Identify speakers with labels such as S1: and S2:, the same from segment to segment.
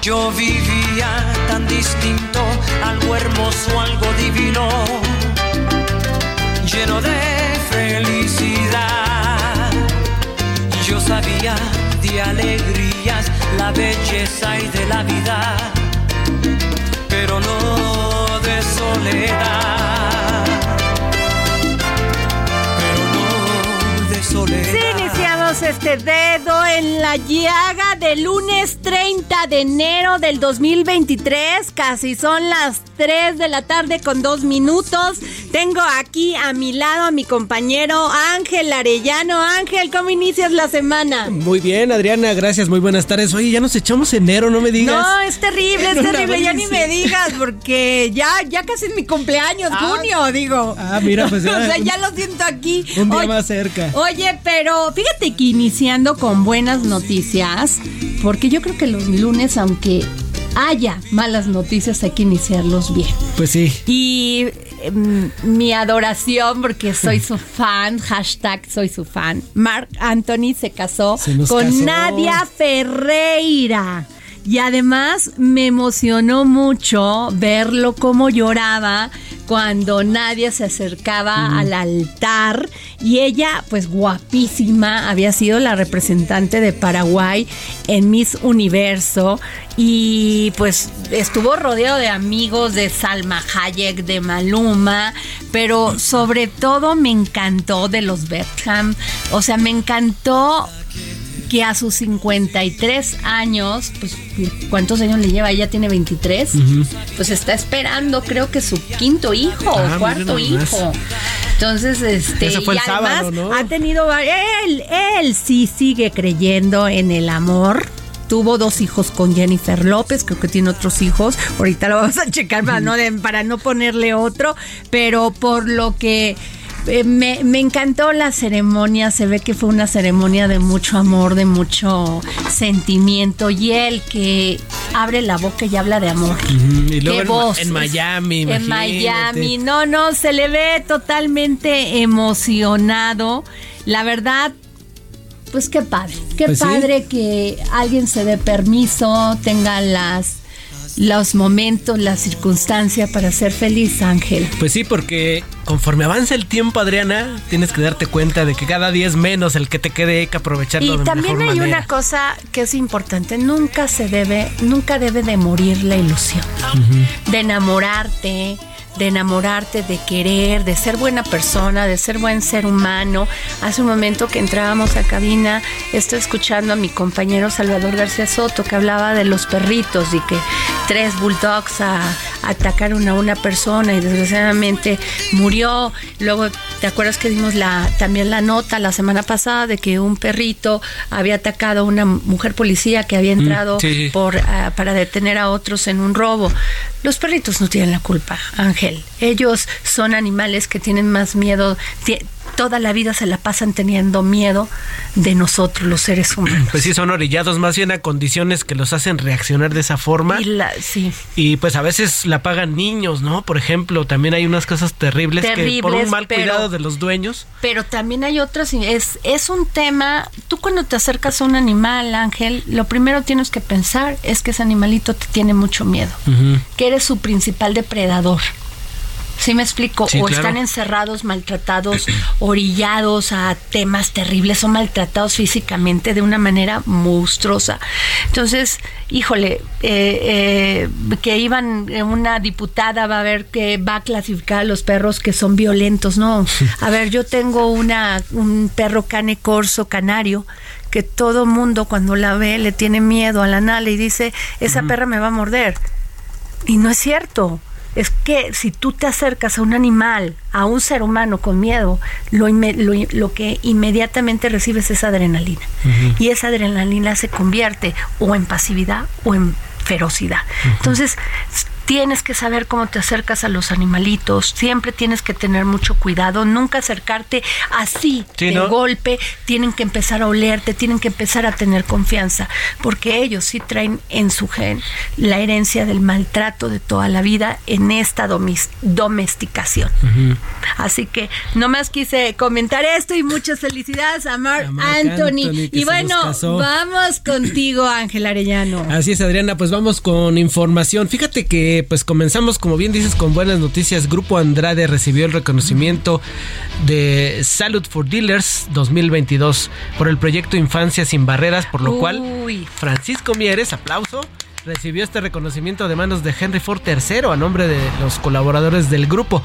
S1: Yo vivía tan distinto, algo hermoso, algo divino, lleno de felicidad. Yo sabía de alegrías, la belleza y de la vida, pero no de soledad. Pero no de soledad.
S2: Iniciamos este dedo en la llaga del lunes 30 de enero del 2023. Casi son las 3 de la tarde con dos minutos. Tengo aquí a mi lado a mi compañero Ángel Arellano. Ángel, ¿cómo inicias la semana?
S3: Muy bien, Adriana, gracias, muy buenas tardes. Oye, ya nos echamos enero, no me digas.
S2: No, es terrible, es terrible. Ya ni me digas, porque ya, ya casi es mi cumpleaños, junio, digo.
S3: Ah, mira, pues
S2: o
S3: ya,
S2: sea,
S3: un-
S2: ya lo siento aquí.
S3: un día
S2: Oye,
S3: más cerca.
S2: Oye, pero fíjate que iniciando con buenas noticias, porque yo creo que los lunes, aunque haya malas noticias, hay que iniciarlos bien.
S3: Pues sí.
S2: Y em, mi adoración, porque soy su fan, hashtag soy su fan. Mark Anthony se casó
S3: Se
S2: con
S3: casó.
S2: Nadia Ferreira. Y además me emocionó mucho verlo cómo lloraba cuando Nadia se acercaba al altar. Y ella, pues guapísima, había sido la representante de Paraguay en Miss Universo. Y pues estuvo rodeado de amigos de Salma Hayek, de Maluma, pero sobre todo me encantó de los Beckham, o sea, me encantó que a sus 53 años, pues ¿cuántos años le lleva? Ella tiene 23, pues está esperando creo que su quinto hijo
S3: Ah,
S2: cuarto hijo. Entonces, este,
S3: Ese fue el
S2: y además
S3: sábado, ¿no?
S2: ha tenido él él sí sigue creyendo en el amor. Tuvo dos hijos con Jennifer López, creo que tiene otros hijos. Ahorita lo vamos a checar para no, para no ponerle otro, pero por lo que eh, me, me encantó la ceremonia, se ve que fue una ceremonia de mucho amor, de mucho sentimiento y él que abre la boca y habla de amor.
S3: Y luego en,
S2: voz.
S3: en Miami,
S2: En. Miami, no, no, se le ve totalmente emocionado. La verdad, pues qué padre, qué
S3: Pues sí.
S2: padre que alguien se dé permiso, tenga las los momentos, la circunstancia para ser feliz, Ángel.
S3: Pues sí, porque conforme avanza el tiempo, Adriana, tienes que darte cuenta de que cada día es menos el que te quede, hay que aprovecharlo
S2: Y
S3: de
S2: también
S3: mejor
S2: hay
S3: manera.
S2: una cosa que es importante, nunca se debe, nunca debe de morir la ilusión de enamorarte, de enamorarte, de querer, de ser buena persona, de ser buen ser humano. Hace un momento que entrábamos a cabina, estoy escuchando a mi compañero Salvador García Soto que hablaba de los perritos y que tres bulldogs a- atacaron a una persona y desgraciadamente murió. Luego ¿Te acuerdas que dimos la también la nota la semana pasada de que un perrito había atacado a una mujer policía que había entrado
S3: sí, sí.
S2: por ah, para detener a otros en un robo? Los perritos no tienen la culpa, Ángel. Ellos son animales que tienen más miedo, toda la vida se la pasan teniendo miedo de nosotros, los seres humanos.
S3: Pues sí, son orillados más bien a condiciones que los hacen reaccionar de esa forma.
S2: Y la- sí.
S3: Y pues a veces la pagan niños, ¿no? Por ejemplo, también hay unas cosas terribles, que por un mal
S2: pero-
S3: cuidado de los dueños.
S2: Pero también hay otras, y es, es un tema, tú cuando te acercas a un animal, Ángel, lo primero tienes que pensar es que ese animalito te tiene mucho miedo, que eres su principal depredador. ¿Sí me explico?
S3: Sí,
S2: o
S3: claro.
S2: están encerrados, maltratados, orillados a temas terribles, o maltratados físicamente de una manera monstruosa. Entonces, híjole, eh, eh, que iban, eh, una diputada va a ver que va a clasificar a los perros que son violentos, ¿no? A ver, yo tengo una, un perro cane corso canario que todo mundo cuando la ve le tiene miedo a la nala y dice, esa perra me va a morder. Y no es cierto. Es que si tú te acercas a un animal, a un ser humano con miedo, lo, lo, lo que inmediatamente recibes es adrenalina. Y esa adrenalina se convierte o en pasividad o en ferocidad. Entonces, tienes que saber cómo te acercas a los animalitos, siempre tienes que tener mucho cuidado, nunca acercarte así
S3: Sí,
S2: de
S3: ¿no?
S2: golpe, tienen que empezar a olerte, tienen que empezar a tener confianza, porque ellos sí traen en su gen la herencia del maltrato de toda la vida en esta domesticación. Así que nomás quise comentar esto y muchas felicidades a Mark,
S3: A Marc
S2: Anthony. Y bueno, vamos contigo, Ángel Arellano.
S3: Así es, Adriana, pues vamos con información. Fíjate que pues comenzamos, como bien dices, con buenas noticias. Grupo Andrade recibió el reconocimiento de Salud for Dealers 2022 por el proyecto Infancia sin Barreras, por lo cual. Francisco Mieres, aplauso, recibió este reconocimiento de manos de Henry Ford III a nombre de los colaboradores del grupo.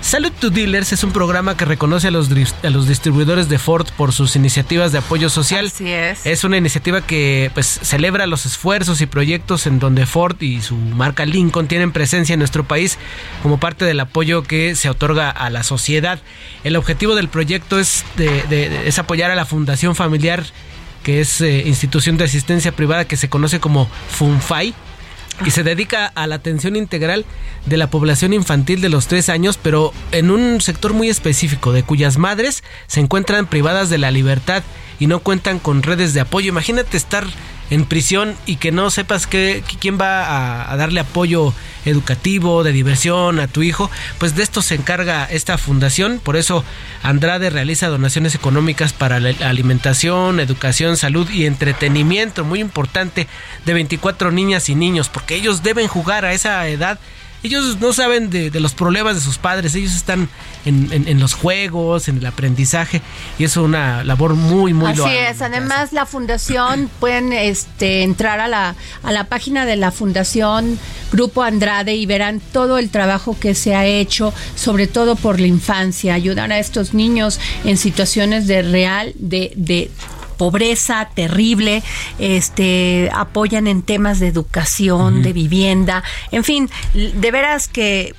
S3: Salud to Dealers es un programa que reconoce a los, dris- a los distribuidores de Ford por sus iniciativas de apoyo social.
S2: Así es.
S3: Es una iniciativa que pues celebra los esfuerzos y proyectos en donde Ford y su marca Lincoln tienen presencia en nuestro país como parte del apoyo que se otorga a la sociedad. El objetivo del proyecto es, de- es apoyar a la Fundación Familiar, que es eh, institución de asistencia privada que se conoce como FUNFAI y se dedica a la atención integral de la población infantil de los tres años, pero en un sector muy específico, de cuyas madres se encuentran privadas de la libertad y no cuentan con redes de apoyo. Imagínate estar en prisión y que no sepas que, quién va a, a darle apoyo educativo, de diversión a tu hijo, pues de esto se encarga esta fundación, por eso Andrade realiza donaciones económicas para la alimentación, educación, salud y entretenimiento, muy importante, de 24 niñas y niños, porque ellos deben jugar a esa edad. Ellos no saben de, de los problemas de sus padres, ellos están en, en- en los juegos, en el aprendizaje, y es una labor muy, muy
S2: Así
S3: loable
S2: es, además la fundación pueden este, entrar a la, a la página de la fundación Grupo Andrade y verán todo el trabajo que se ha hecho, sobre todo por la infancia, ayudar a estos niños en situaciones de real, de, de pobreza terrible, este apoyan en temas de educación, de vivienda, en fin, de veras que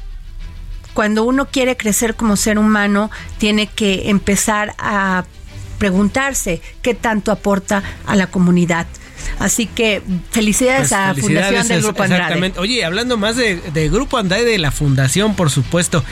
S2: cuando uno quiere crecer como ser humano, tiene que empezar a preguntarse qué tanto aporta a la comunidad. Así que felicidades
S3: Pues,
S2: a la Fundación del Grupo Andrade.
S3: Exactamente. Oye, hablando más de, de Grupo Andrade de la Fundación, por supuesto.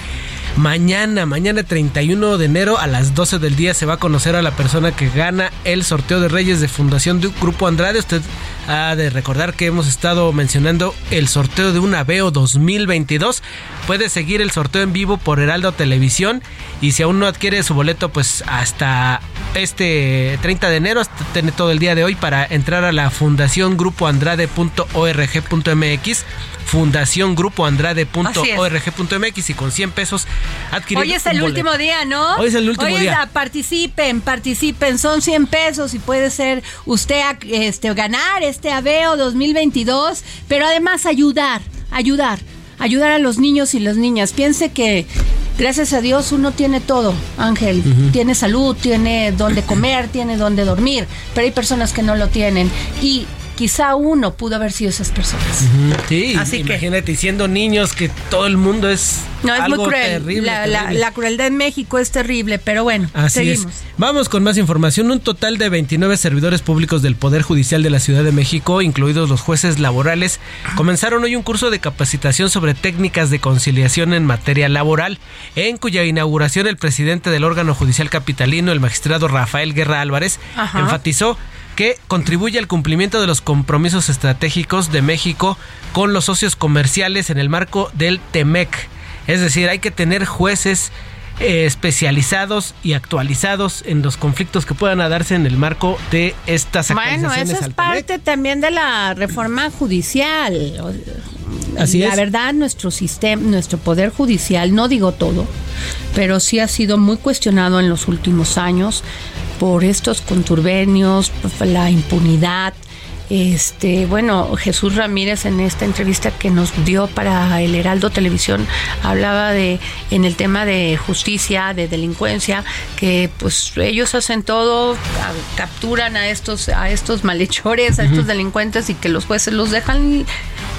S3: Mañana, mañana 31 de enero a las 12 del día se va a conocer a la persona que gana el sorteo de Reyes de Fundación de Grupo Andrade. Usted ha de recordar que hemos estado mencionando el sorteo de un Aveo 2022. Puede seguir el sorteo en vivo por Heraldo Televisión y si aún no adquiere su boleto, pues hasta este 30 de enero, hasta todo el día de hoy para entrar a la fundación grupoandrade.org.mx fundación grupoandrade.org.mx y con 100 pesos adquirir
S2: Hoy es el
S3: boleto.
S2: último día, ¿no?
S3: Hoy es el último
S2: Hoy
S3: día.
S2: participen, participen, son 100 pesos y puede ser usted a- este, ganar este Aveo 2022, pero además ayudar, ayudar, ayudar a los niños y las niñas. Piense que gracias a Dios uno tiene todo, Ángel, tiene salud, tiene donde comer, tiene donde dormir, pero hay personas que no lo tienen y quizá uno pudo haber sido esas personas.
S3: Sí,
S2: Así que-
S3: imagínate, siendo niños que todo el mundo es
S2: No, es
S3: algo
S2: muy cruel.
S3: terrible.
S2: la, la-
S3: terrible.
S2: la crueldad en México es terrible, pero bueno,
S3: Así
S2: seguimos.
S3: es. Vamos con más información. Un total de 29 servidores públicos del Poder Judicial de la Ciudad de México, incluidos los jueces laborales, comenzaron hoy un curso de capacitación sobre técnicas de conciliación en materia laboral, en cuya inauguración el presidente del órgano judicial capitalino, el magistrado Rafael Guerra Álvarez,
S2: Ajá.
S3: enfatizó que contribuye al cumplimiento de los compromisos estratégicos de México con los socios comerciales en el marco del TEMEC. Es decir, hay que tener jueces eh, especializados y actualizados en los conflictos que puedan darse en el marco de estas
S2: Bueno,
S3: actualizaciones
S2: eso es
S3: TEMEC.
S2: parte también de la reforma judicial.
S3: Así
S2: la
S3: es.
S2: verdad, nuestro sistema, nuestro poder judicial, no digo todo, pero sí ha sido muy cuestionado en los últimos años por estos conturbernios, la impunidad. Este, bueno, Jesús Ramírez en esta entrevista que nos dio para el Heraldo Televisión hablaba de en el tema de justicia, de delincuencia, que pues ellos hacen todo, a- capturan a estos a estos malhechores, a estos delincuentes y que los jueces los dejan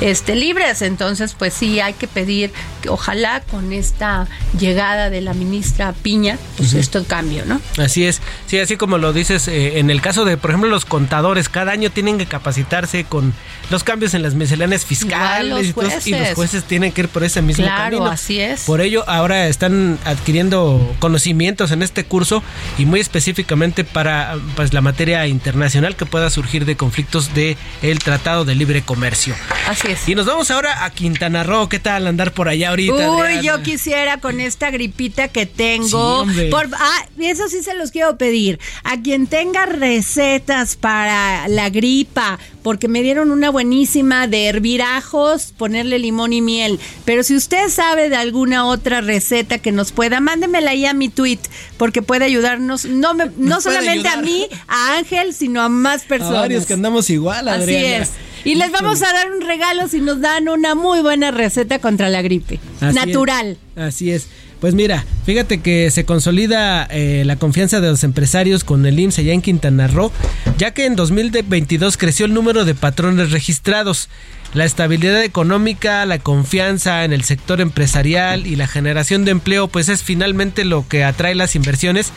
S2: este libres. Entonces, pues sí hay que pedir que ojalá con esta llegada de la ministra Piña, pues esto cambie, ¿no?
S3: Así es, sí, así como lo dices, eh, en el caso de, por ejemplo, los contadores, cada año tienen que capacitarse con los cambios en las misceláneas fiscales
S2: los
S3: y, todo eso, y los
S2: jueces.
S3: tienen que ir por ese mismo
S2: Claro,
S3: camino.
S2: así es.
S3: Por ello, ahora están adquiriendo conocimientos en este curso y muy específicamente para pues, la materia internacional que pueda surgir de conflictos de el Tratado de Libre Comercio.
S2: Así es.
S3: Y nos vamos ahora a Quintana Roo. ¿Qué tal andar por allá ahorita?
S2: Uy,
S3: Adriana?
S2: yo quisiera con esta gripita que tengo. por, ah, eso sí se los quiero pedir. A quien tenga recetas para la gripa, porque me dieron una buenísima de hervir ajos, ponerle limón y miel. Pero si usted sabe de alguna otra receta que nos pueda, mándemela ahí a mi tweet, porque puede ayudarnos, no, me- no solamente a mí, a Ángel, sino a más
S3: A
S2: personas.
S3: varios que andamos igual,
S2: Así
S3: Adriana.
S2: es. Y les vamos a dar un regalo si nos dan una muy buena receta contra la gripe.
S3: Así
S2: Natural.
S3: es, así es. Pues mira, fíjate que se consolida eh, la confianza de los empresarios con el IMSS allá en Quintana Roo, ya que en 2022 creció el número de patrones registrados. La estabilidad económica, la confianza en el sector empresarial y la generación de empleo, pues es finalmente lo que atrae las inversiones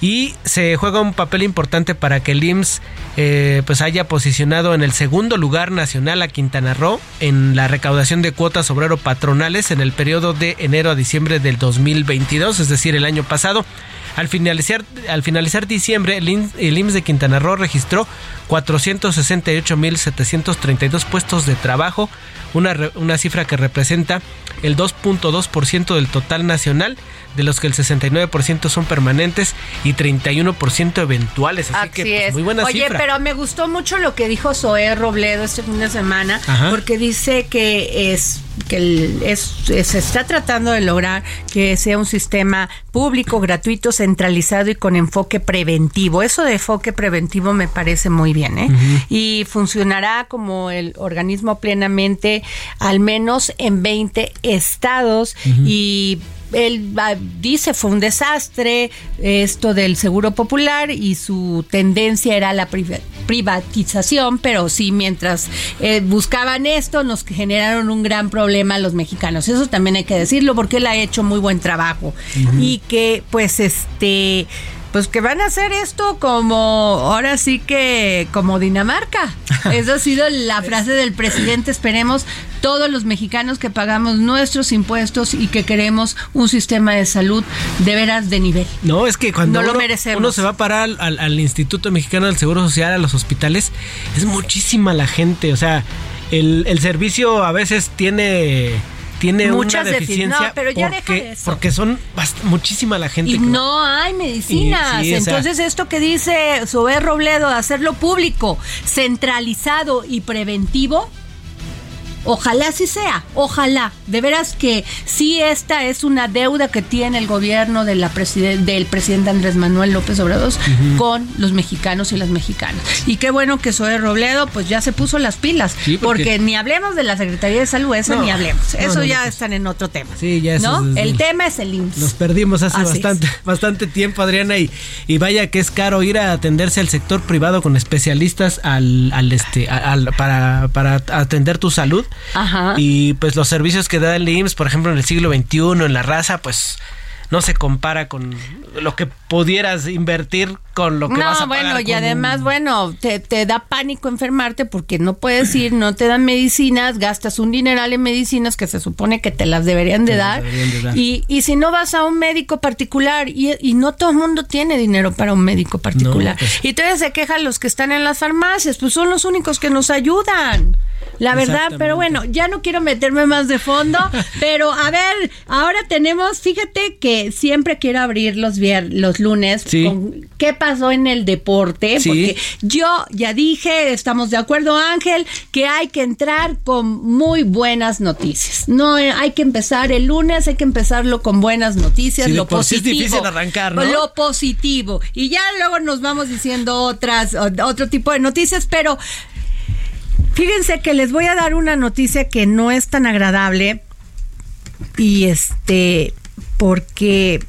S3: y se juega un papel importante para que el IMSS eh, pues haya posicionado en el segundo lugar nacional a Quintana Roo en la recaudación de cuotas obrero patronales en el periodo de enero a diciembre del 2022, es decir, el año pasado. Al finalizar, al finalizar diciembre, el de Quintana Roo registró 468.732 puestos de trabajo, una, una cifra que representa el 2.2% del total nacional, de los que el 69% son permanentes y 31% eventuales. Así, que pues, muy buena
S2: Oye,
S3: cifra.
S2: pero me gustó mucho lo que dijo Zoé Robledo este fin de semana,
S3: Ajá.
S2: porque dice que es que el- es- es- se está tratando de lograr que sea un sistema público, gratuito, centralizado y con enfoque preventivo. Eso de enfoque preventivo me parece muy bien, ¿eh? Y funcionará como el organismo plenamente, al menos en 20 estados y él ah, dice fue un desastre esto del seguro popular y su tendencia era la priva- privatización, pero sí mientras eh, buscaban esto nos generaron un gran problema a los mexicanos. Eso también hay que decirlo porque él ha hecho muy buen trabajo y que pues este pues que van a hacer esto como ahora sí que como Dinamarca. Esa ha sido la frase del presidente. Esperemos todos los mexicanos que pagamos nuestros impuestos y que queremos un sistema de salud de veras de nivel.
S3: No, es que cuando
S2: No
S3: uno, se va a parar al, al- al Instituto Mexicano del Seguro Social, a los hospitales, es muchísima la gente. O sea, el, el servicio a veces tiene, tiene
S2: Muchas
S3: una
S2: defi-
S3: deficiencia
S2: no, pero ya deja
S3: porque,
S2: de eso.
S3: porque son muchísima la gente.
S2: Y
S3: que
S2: no hay medicinas.
S3: Y- sí, o sea-
S2: Entonces, esto que dice Sober Robledo, hacerlo público, centralizado y preventivo, Ojalá así sea, ojalá. De veras que sí esta es una deuda que tiene el gobierno de la del presidente Andrés Manuel López Obrador con los mexicanos y las mexicanas. Y qué bueno que Zoe Robledo pues ya se puso las pilas, porque... ni hablemos de la Secretaría de Salud, eso ni hablemos. Eso ya están en otro tema.
S3: Sí, ya
S2: ¿no? el tema es el IMSS.
S3: Nos perdimos hace bastante, bastante tiempo, Adriana, y, y vaya que es caro ir a atenderse al sector privado con especialistas al, al este al, para, para atender tu salud.
S2: Ajá.
S3: Y pues los servicios que da el IMSS, por ejemplo, en el siglo XXI, en la raza, pues no se compara con lo que pudieras invertir con lo que vas a
S2: pagar
S3: bueno,
S2: y además, bueno, te, te, da pánico enfermarte porque no puedes ir, no te dan medicinas, gastas un dineral en medicinas que se supone que te las deberían de, dar, Y, y si no vas a un médico particular y, y no todo el mundo tiene dinero para un médico particular. Pues y todavía se quejan los que están en las farmacias, pues son los únicos que nos ayudan. La verdad, pero bueno, ya no quiero meterme más de fondo, pero a ver, ahora tenemos, fíjate que siempre quiero abrir los los lunes con qué pasó en el deporte, porque yo ya dije, estamos de acuerdo Ángel, que hay que entrar con muy buenas noticias. No hay que empezar el lunes, hay que empezarlo con buenas noticias, lo positivo.
S3: es difícil arrancar, ¿no?
S2: Lo positivo. Y ya luego nos vamos diciendo otras otro tipo de noticias, pero Fíjense que les voy a dar una noticia que no es tan agradable y este porque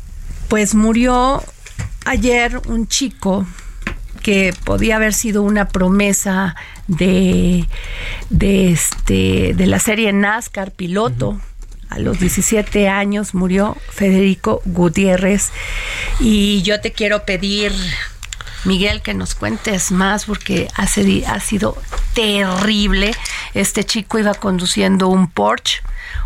S2: pues murió ayer un chico que podía haber sido una promesa de, de este de la serie NASCAR piloto. A los 17 años murió Federico Gutiérrez y yo te quiero pedir Miguel, que nos cuentes más porque ha, ha sido terrible. Este chico iba conduciendo un Porsche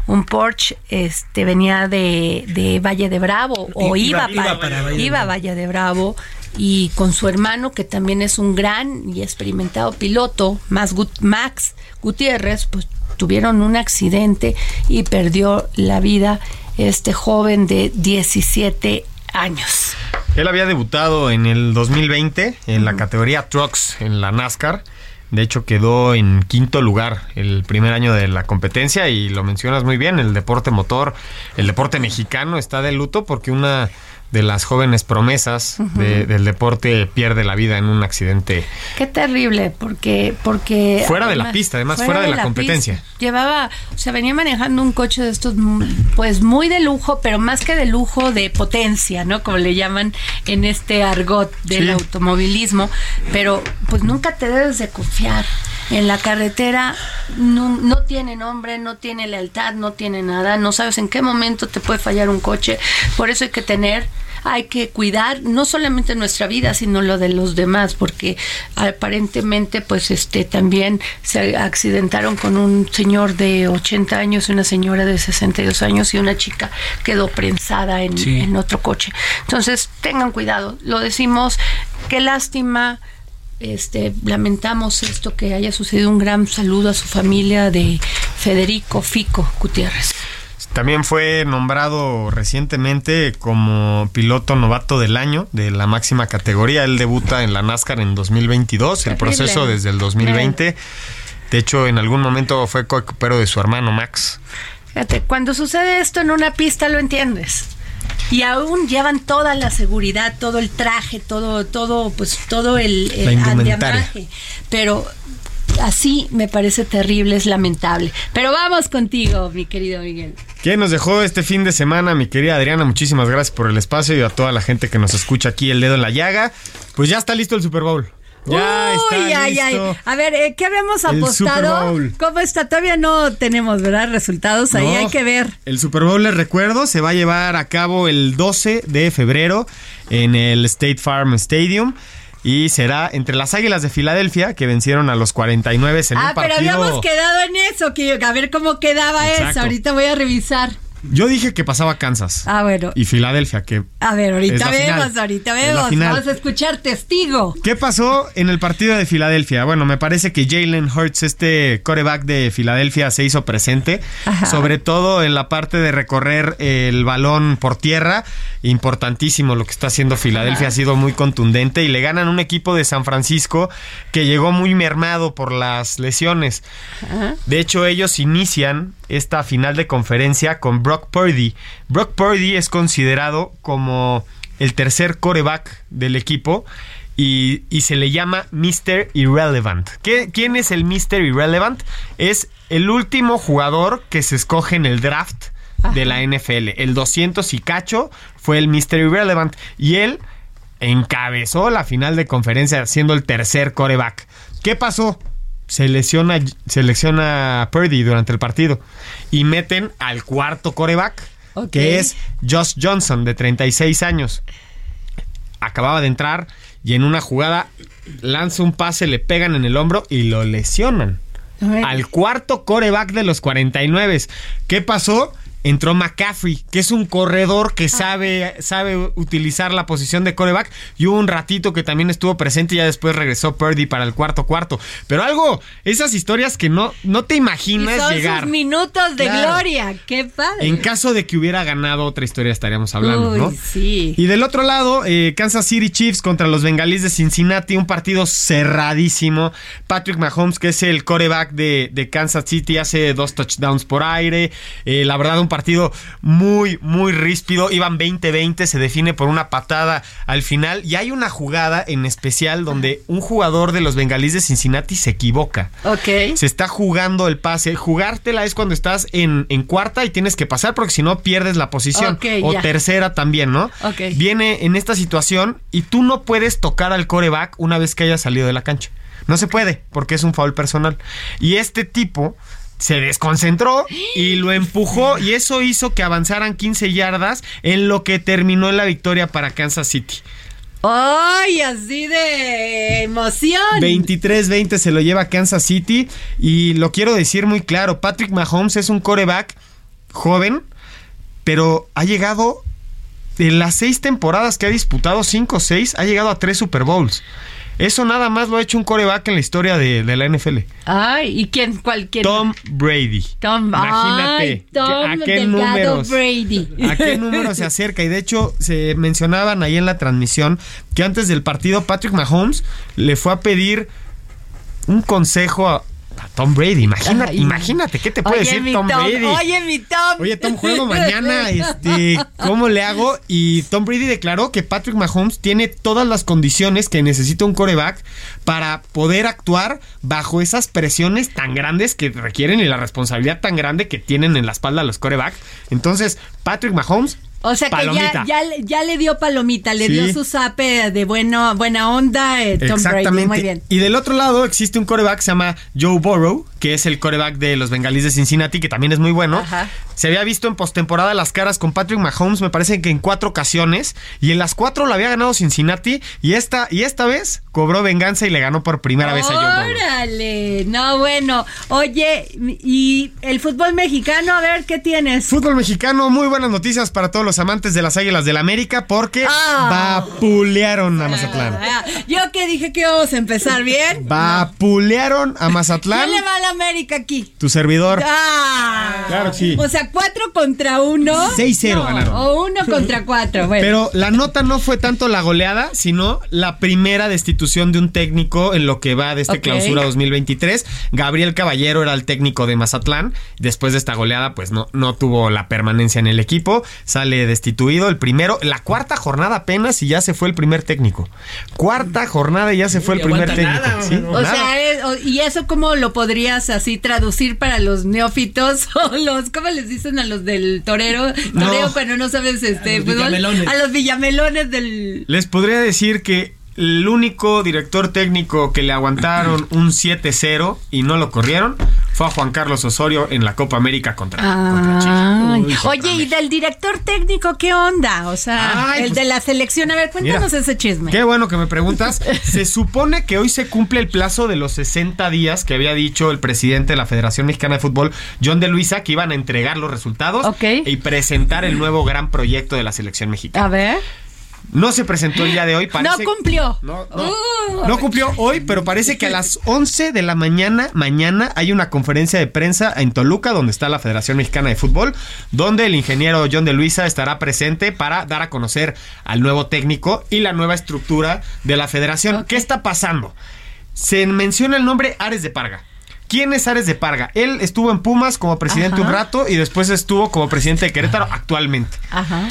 S2: un Porsche este venía de, Valle de Bravo o iba, para, iba, a Valle de Bravo y con su hermano que también es un gran y experimentado piloto Max, Max Gutiérrez pues tuvieron un accidente y perdió la vida este joven de 17 años.
S4: Él había debutado en el 2020 en la categoría Trucks en la NASCAR. De hecho, quedó en quinto lugar el primer año de la competencia y lo mencionas muy bien, el deporte motor, el deporte mexicano está de luto porque una de las jóvenes promesas del deporte pierde la vida en un accidente.
S2: Qué terrible, porque... porque
S4: fuera de la pista, además, fuera, de, la, competencia.
S2: llevaba, o sea, venía manejando un coche de estos, pues muy de lujo, pero más que de lujo, de potencia, ¿no? Como le llaman en este argot del automovilismo, pero pues nunca te debes de confiar en la carretera no, no, tiene nombre, no tiene lealtad, no tiene nada, no sabes en qué momento te puede fallar un coche, por eso hay que tener hay que cuidar no solamente nuestra vida, sino lo de los demás, porque aparentemente pues este también se accidentaron con un señor de 80 años, una señora de 62 años y una chica quedó prensada en, en otro coche. Entonces, tengan cuidado, lo decimos, qué lástima este, lamentamos esto que haya sucedido. Un gran saludo a su familia de Federico Fico Gutiérrez.
S4: También fue nombrado recientemente como piloto novato del año de la máxima categoría. Él debuta en la NASCAR en 2022, el proceso desde el 2020. De hecho, en algún momento fue coecupero de su hermano Max.
S2: Fíjate, cuando sucede esto en una pista lo entiendes y aún llevan toda la seguridad, todo el traje, todo, todo, pues todo el, el Pero así me parece terrible, es lamentable. Pero vamos contigo, mi querido Miguel.
S4: ¿Quién nos dejó este fin de semana, mi querida Adriana? Muchísimas gracias por el espacio y a toda la gente que nos escucha aquí, el dedo en la llaga. Pues ya está listo el Super Bowl. Ya está listo.
S2: A ver, eh, ¿qué habíamos apostado? ¿Cómo está? Todavía no tenemos, ¿verdad? Resultados ahí hay que ver.
S4: El Super Bowl, les recuerdo, se va a llevar a cabo el 12 de febrero en el State Farm Stadium. Y será entre las Águilas de Filadelfia, que vencieron a los 49 en
S2: ah,
S4: un partido...
S2: pero habíamos quedado en eso, que a ver cómo quedaba eso. Ahorita voy a revisar.
S4: Yo dije que pasaba Kansas.
S2: Ah, bueno.
S4: Y Filadelfia, que
S2: A ver,
S4: Es
S2: ahorita
S4: la
S2: vemos,
S4: final.
S2: ahorita vemos. Vamos a escuchar testigo.
S4: ¿Qué pasó en el partido de Filadelfia? Bueno, me parece que Jalen Hurts, este coreback de Filadelfia, se hizo presente,
S2: Ajá.
S4: sobre todo en la parte de recorrer el balón por tierra. Importantísimo lo que está haciendo Filadelfia, ha sido muy contundente y le ganan un equipo de San Francisco que llegó muy mermado por las lesiones. De hecho, ellos inician esta final de conferencia con Brock Purdy. Brock Purdy es considerado como el tercer coreback del equipo y, y se le llama Mr. Irrelevant. ¿Qué- ¿Quién es el Mr. Irrelevant? Es el último jugador que se escoge en el draft de la NFL. El 200 y cacho fue el Mr. Irrelevant y él encabezó la final de conferencia siendo el tercer coreback. ¿Qué pasó? Se lesiona, se lesiona Purdy durante el partido y meten al cuarto coreback, que es Josh Johnson, de 36 años. Acababa de entrar y en una jugada lanza un pase, le pegan en el hombro y lo lesionan. Al cuarto coreback de los 49. ¿Qué pasó? Entró McCaffrey, que es un corredor que sabe, sabe utilizar la posición de coreback. Y hubo un ratito que también estuvo presente y ya después regresó Purdy para el cuarto cuarto. Pero algo, esas historias que no, no te
S2: Y
S4: imaginas
S2: son
S4: llegar.
S2: sus minutos de
S4: Claro.
S2: gloria. ¡Qué padre!
S4: En caso de que hubiera ganado otra historia estaríamos hablando,
S2: Uy,
S4: ¿no?
S2: sí.
S4: Y del otro lado, eh, Kansas City Chiefs contra los Bengalíes de Cincinnati, un partido cerradísimo. Patrick Mahomes, que es el coreback de, de Kansas City, hace dos touchdowns por aire. Eh, la verdad, un partido muy, muy ríspido. Iban 20-20, se define por una patada al final. Y hay una jugada en especial donde un jugador de los Bengalíes de Cincinnati se equivoca.
S2: Ok.
S4: Se está jugando el pase. Jugártela es cuando estás en, en cuarta y tienes que pasar porque si no pierdes la posición. O
S2: ya.
S4: tercera también, ¿no?
S2: Ok.
S4: Viene en esta situación y tú no puedes tocar al coreback una vez que haya salido de la cancha. No se puede porque es un foul personal. Y este tipo se desconcentró y lo empujó y eso hizo que avanzaran 15 yardas en lo que terminó en la victoria para Kansas City.
S2: ¡Ay, así de emoción!
S4: 23-20 se lo lleva Kansas City y lo quiero decir muy claro, Patrick Mahomes es un coreback joven, pero ha llegado en las seis temporadas que ha disputado, cinco o seis, ha llegado a tres Super Bowls. Eso nada más lo ha hecho un coreback en la historia de, de la NFL.
S2: Ay, ¿y quién? ¿Cuál? quién?
S4: Tom Brady.
S2: Tom,
S4: Imagínate
S2: ay, Tom
S4: ¿a qué números?
S2: Brady.
S4: ¿A qué número se acerca? Y de hecho, se mencionaban ahí en la transmisión que antes del partido, Patrick Mahomes le fue a pedir un consejo a Tom Brady.
S2: Ay.
S4: imagínate, ¿qué te puede
S2: Oye,
S4: decir Tom, Brady?
S2: Oye, mi Tom.
S4: Oye, Tom, juego mañana, este, ¿cómo le hago? Y Tom Brady declaró que Patrick Mahomes tiene todas las condiciones que necesita un coreback para poder actuar bajo esas presiones tan grandes que requieren y la responsabilidad tan grande que tienen en la espalda los corebacks. Entonces, Patrick Mahomes,
S2: O sea que ya, ya, le- ya le dio palomita, le
S4: Sí.
S2: dio su zape de bueno, buena onda, eh, Tom
S4: Exactamente.
S2: Brady. Muy bien.
S4: Y del otro lado existe un coreback que se llama Joe Burrow, que es el coreback de los Bengalíes de Cincinnati, que también es muy bueno.
S2: Ajá.
S4: Se había visto en postemporada las caras con Patrick Mahomes, me parece que en cuatro ocasiones, y en las cuatro lo había ganado Cincinnati, y esta, y esta vez cobró venganza y le ganó por primera vez a Burrow.
S2: Órale, no bueno. Oye, y el fútbol mexicano, a ver, ¿qué tienes?
S4: Fútbol mexicano, muy buenas noticias para todos los amantes de las Águilas del América, porque
S2: Ah.
S4: vapulearon a Mazatlán.
S2: Ah, Yo que dije que íbamos a empezar bien.
S4: Vapulearon a Mazatlán.
S2: ¿Quién le va a la América aquí?
S4: Tu servidor.
S2: Ah,
S4: Claro que sí.
S2: O sea, cuatro contra uno.
S4: 6-0 ganaron.
S2: O uno contra cuatro. Bueno.
S4: Pero la nota no fue tanto la goleada, sino la primera destitución de un técnico en lo que va de este
S2: Ok.
S4: clausura 2023. Gabriel Caballero era el técnico de Mazatlán. Después de esta goleada, pues no, no tuvo la permanencia en el equipo. Sale destituido el primero. La cuarta jornada apenas y ya se fue el primer técnico. Cuarta jornada y ya se fue el primer técnico.
S3: nada,
S4: Sí,
S3: mano.
S2: O
S4: nada.
S2: sea, ¿y eso cómo lo podrías así traducir para los neófitos o los, ¿cómo les dicen a los del torero? Toreo
S4: No.
S2: cuando no sabes este
S3: los
S2: fútbol.
S3: villamelones.
S2: A los villamelones del...
S4: Les podría decir que el único director técnico que le aguantaron un 7-0 y no lo corrieron fue a Juan Carlos Osorio en la Copa América contra, contra Chile. Uy, contra
S2: Oye, ¿y del director técnico qué onda? O sea,
S4: Ay,
S2: el
S4: pues,
S2: de la selección. A ver, cuéntanos
S4: Mira,
S2: ese chisme.
S4: Qué bueno que me preguntas. Se supone que hoy se cumple el plazo de los 60 días que había dicho el presidente de la Federación Mexicana de Fútbol, John de Luisa, que iban a entregar los resultados y presentar el nuevo gran proyecto de la selección mexicana.
S2: A ver.
S4: No se presentó el día de hoy. Parece,
S2: No cumplió.
S4: No, no.
S2: Uh.
S4: No cumplió hoy, pero parece que a las 11 de la mañana, mañana, hay una conferencia de prensa en Toluca, donde está la Federación Mexicana de Fútbol, donde el ingeniero John de Luisa estará presente para dar a conocer al nuevo técnico y la nueva estructura de la federación. ¿Qué está pasando? Se menciona el nombre Ares de Parga. ¿Quién es Ares de Parga? Él estuvo en Pumas como presidente
S2: Ajá.
S4: un rato y después estuvo como presidente de Querétaro actualmente.
S2: Ajá.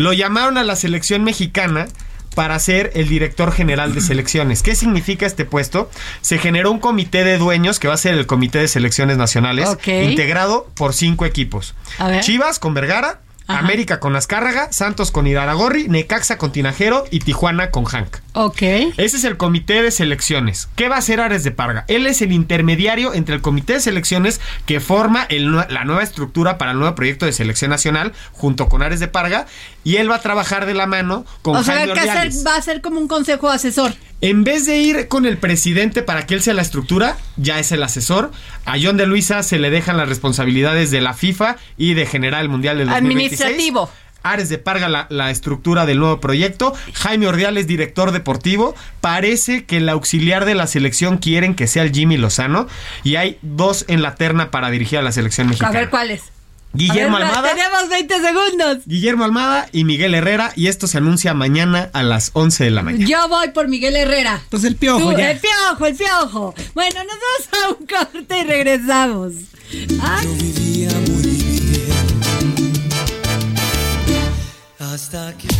S4: Lo llamaron a la selección mexicana para ser el director general de selecciones. ¿Qué significa este puesto? Se generó un comité de dueños que va a ser el comité de selecciones nacionales, integrado por cinco equipos. Chivas con Vergara,
S2: Ajá.
S4: América con Azcárraga, Santos con Iraragorri, Necaxa con Tinajero y Tijuana con Hank.
S2: Ok.
S4: Ese es el comité de selecciones. ¿Qué va a hacer Ares de Parga? Él es el intermediario entre el comité de selecciones que forma el la nueva estructura para el nuevo proyecto de selección nacional junto con Ares de Parga y él va a trabajar de la mano con
S2: O sea, que hacer, va a ser como un consejo asesor.
S4: En vez de ir con el presidente para que él sea la estructura, ya es el asesor. A John de Luisa se le dejan las responsabilidades de la FIFA y de generar el Mundial del 2026.
S2: Administrativo.
S4: Ares de Parga la, la estructura del nuevo proyecto. Jaime Ordiales, director deportivo. Parece que el auxiliar de la selección quieren que sea el Jimmy Lozano. Y hay dos en la terna para dirigir a la selección
S2: A
S4: mexicana.
S2: ver cuáles.
S4: Guillermo
S2: ver,
S4: Almada.
S2: Tenemos 20 segundos.
S4: Guillermo Almada y Miguel Herrera. Y esto se anuncia mañana a las 11 de la mañana.
S2: Yo voy por Miguel Herrera.
S3: Pues el piojo
S2: Tú,
S3: ya.
S2: El piojo, el piojo. Bueno, nos vamos a un corte y regresamos. Ah,
S1: vivía muy bien. Hasta que.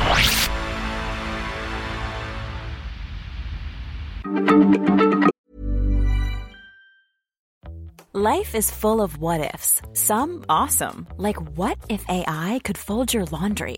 S5: Life is full of what ifs. Some awesome, like what if AI could fold your laundry?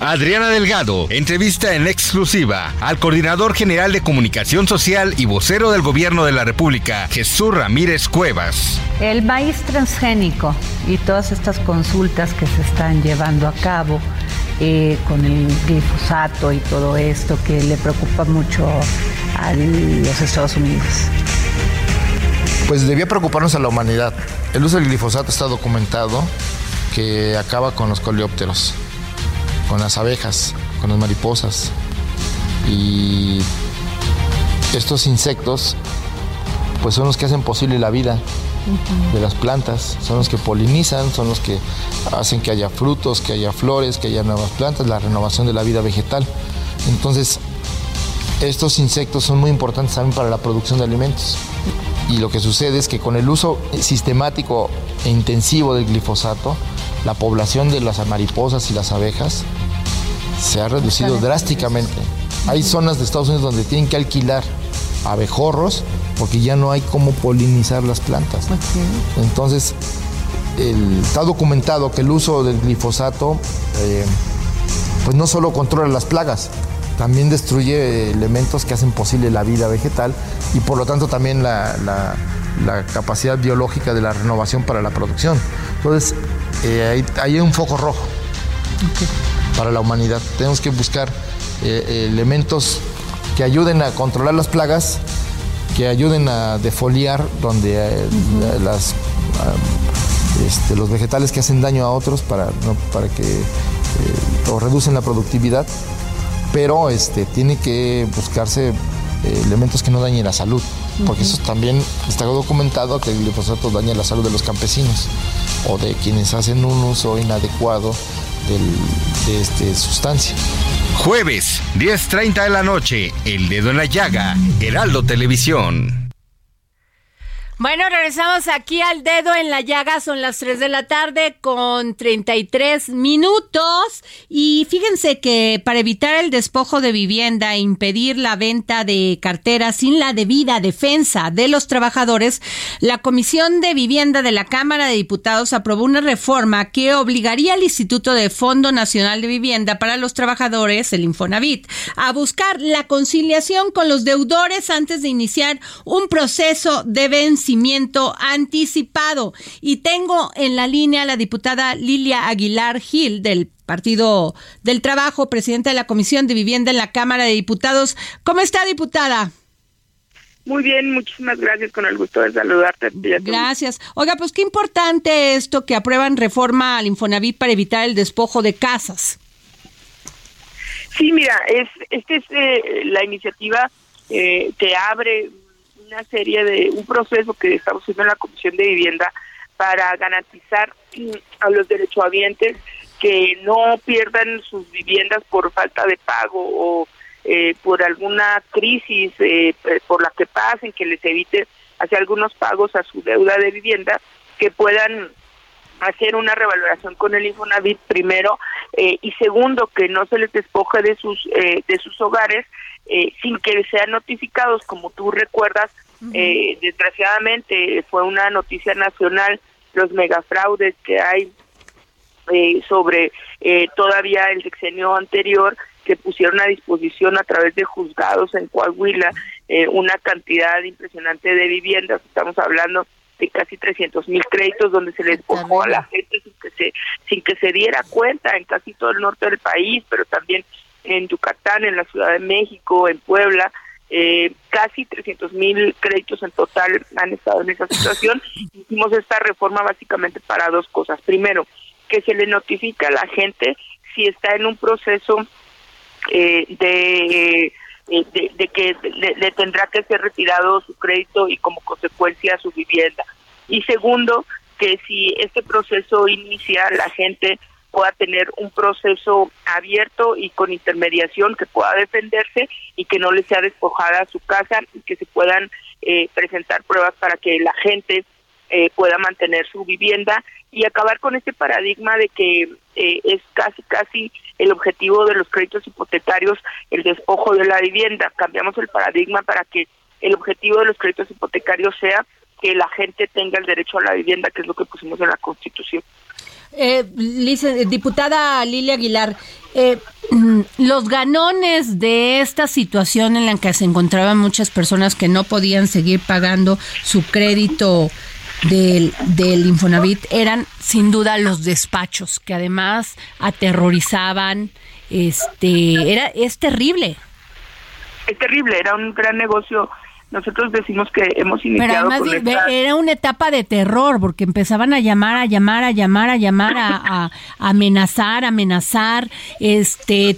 S6: Adriana Delgado entrevista en exclusiva al coordinador general de comunicación social y vocero del gobierno de la República, Jesús Ramírez Cuevas.
S7: El maíz transgénico y todas estas consultas que se están llevando a cabo eh, con el glifosato y todo esto que le preocupa mucho a los Estados Unidos.
S8: Pues debía preocuparnos a la humanidad. El uso del glifosato está documentado que acaba con los coleópteros, con las abejas, con las mariposas. Y estos insectos pues son los que hacen posible la vida de las plantas, son los que polinizan, son los que hacen que haya frutos, que haya flores, que haya nuevas plantas, la renovación de la vida vegetal. Entonces, estos insectos son muy importantes también para la producción de alimentos. Y lo que sucede es que con el uso sistemático e intensivo del glifosato, la población de las mariposas y las abejas se ha reducido drásticamente. Hay zonas de Estados Unidos donde tienen que alquilar abejorros porque ya no hay cómo polinizar las plantas. Entonces, está documentado que el uso del glifosato eh, pues no solo controla las plagas, también destruye elementos que hacen posible la vida vegetal y por lo tanto también la, capacidad biológica de la renovación para la producción. Entonces, eh, hay, un foco rojo para la humanidad. Tenemos que buscar eh, elementos que ayuden a controlar las plagas, que ayuden a defoliar donde eh, las, ah, este, los vegetales que hacen daño a otros para, para que o reducen la productividad. Pero este, tiene que buscarse eh, elementos que no dañen la salud, porque eso también está documentado que el glifosato daña la salud de los campesinos o de quienes hacen un uso inadecuado de esta sustancia.
S6: Jueves, 10.30 de la noche, El Dedo en la Llaga, Heraldo Televisión.
S2: Bueno, regresamos aquí al dedo en la llaga, son las 3 de la tarde con 33 minutos. Y fíjense que para evitar el despojo de vivienda e impedir la venta de carteras sin la debida defensa de los trabajadores, la Comisión de Vivienda de la Cámara de Diputados aprobó una reforma que obligaría al Instituto de Fondo Nacional de Vivienda para los Trabajadores, el Infonavit, a buscar la conciliación con los deudores antes de iniciar un proceso de vencimiento anticipado. Y tengo en la línea a la diputada Lilia Aguilar Gil del Partido del Trabajo, presidenta de la Comisión de Vivienda en la Cámara de Diputados. ¿Cómo está, diputada?
S9: Muy bien, muchísimas gracias, con el gusto de saludarte.
S2: Gracias. Oiga, pues qué importante esto que aprueban reforma al Infonavit para evitar el despojo de casas.
S9: Sí, mira, es, esta es eh, la iniciativa eh, que abre una serie de un proceso que estamos haciendo en la Comisión de Vivienda para garantizar a los derechohabientes que no pierdan sus viviendas por falta de pago o eh, por alguna crisis eh, por la que pasen, que les evite hacer algunos pagos a su deuda de vivienda, que puedan hacer una revaloración con el Infonavit primero eh, y segundo que no se les despoje de sus de sus hogares eh, sin que sean notificados, como tú recuerdas, eh, desgraciadamente fue una noticia nacional los megafraudes que hay eh, sobre todavía el sexenio anterior que pusieron a disposición a través de juzgados en Coahuila una cantidad impresionante de viviendas, estamos hablando de casi 300 mil créditos donde se les despojó a la gente sin que se sin que se diera cuenta en casi todo el norte del país, pero también en Yucatán, en la Ciudad de México, en Puebla, eh, casi 300 mil créditos en total han estado en esa situación. Hicimos esta reforma básicamente para dos cosas. Primero, que se le notifica a la gente si está en un proceso eh, de, eh, de, que le, tendrá que ser retirado su crédito y como consecuencia su vivienda. Y segundo, que si este proceso inicia, la gente pueda tener un proceso abierto y con intermediación que pueda defenderse y que no le sea despojada su casa y que se puedan eh, presentar pruebas para que la gente eh, pueda mantener su vivienda y acabar con este paradigma de que eh, es casi casi el objetivo de los créditos hipotecarios el despojo de la vivienda. Cambiamos el paradigma para que el objetivo de los créditos hipotecarios sea que la gente tenga el derecho a la vivienda, que es lo que pusimos en la Constitución.
S2: Eh, diputada Lilia Aguilar, eh, los ganones de esta situación en la que se encontraban muchas personas que no podían seguir pagando su crédito del, del Infonavit eran sin duda los despachos, que además aterrorizaban, este, era, es terrible.
S9: Es terrible, era un gran negocio nosotros decimos que hemos iniciado
S2: Pero además era una etapa de terror porque empezaban a llamar, a llamar, a llamar, a llamar, a, amenazar, amenazar, este,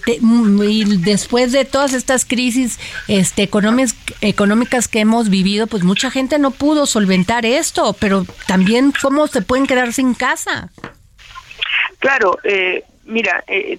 S2: y después de todas estas crisis, este, económicas, económicas que hemos vivido, pues mucha gente no pudo solventar esto, pero también cómo se pueden quedar sin casa.
S9: Claro, eh, mira, eh,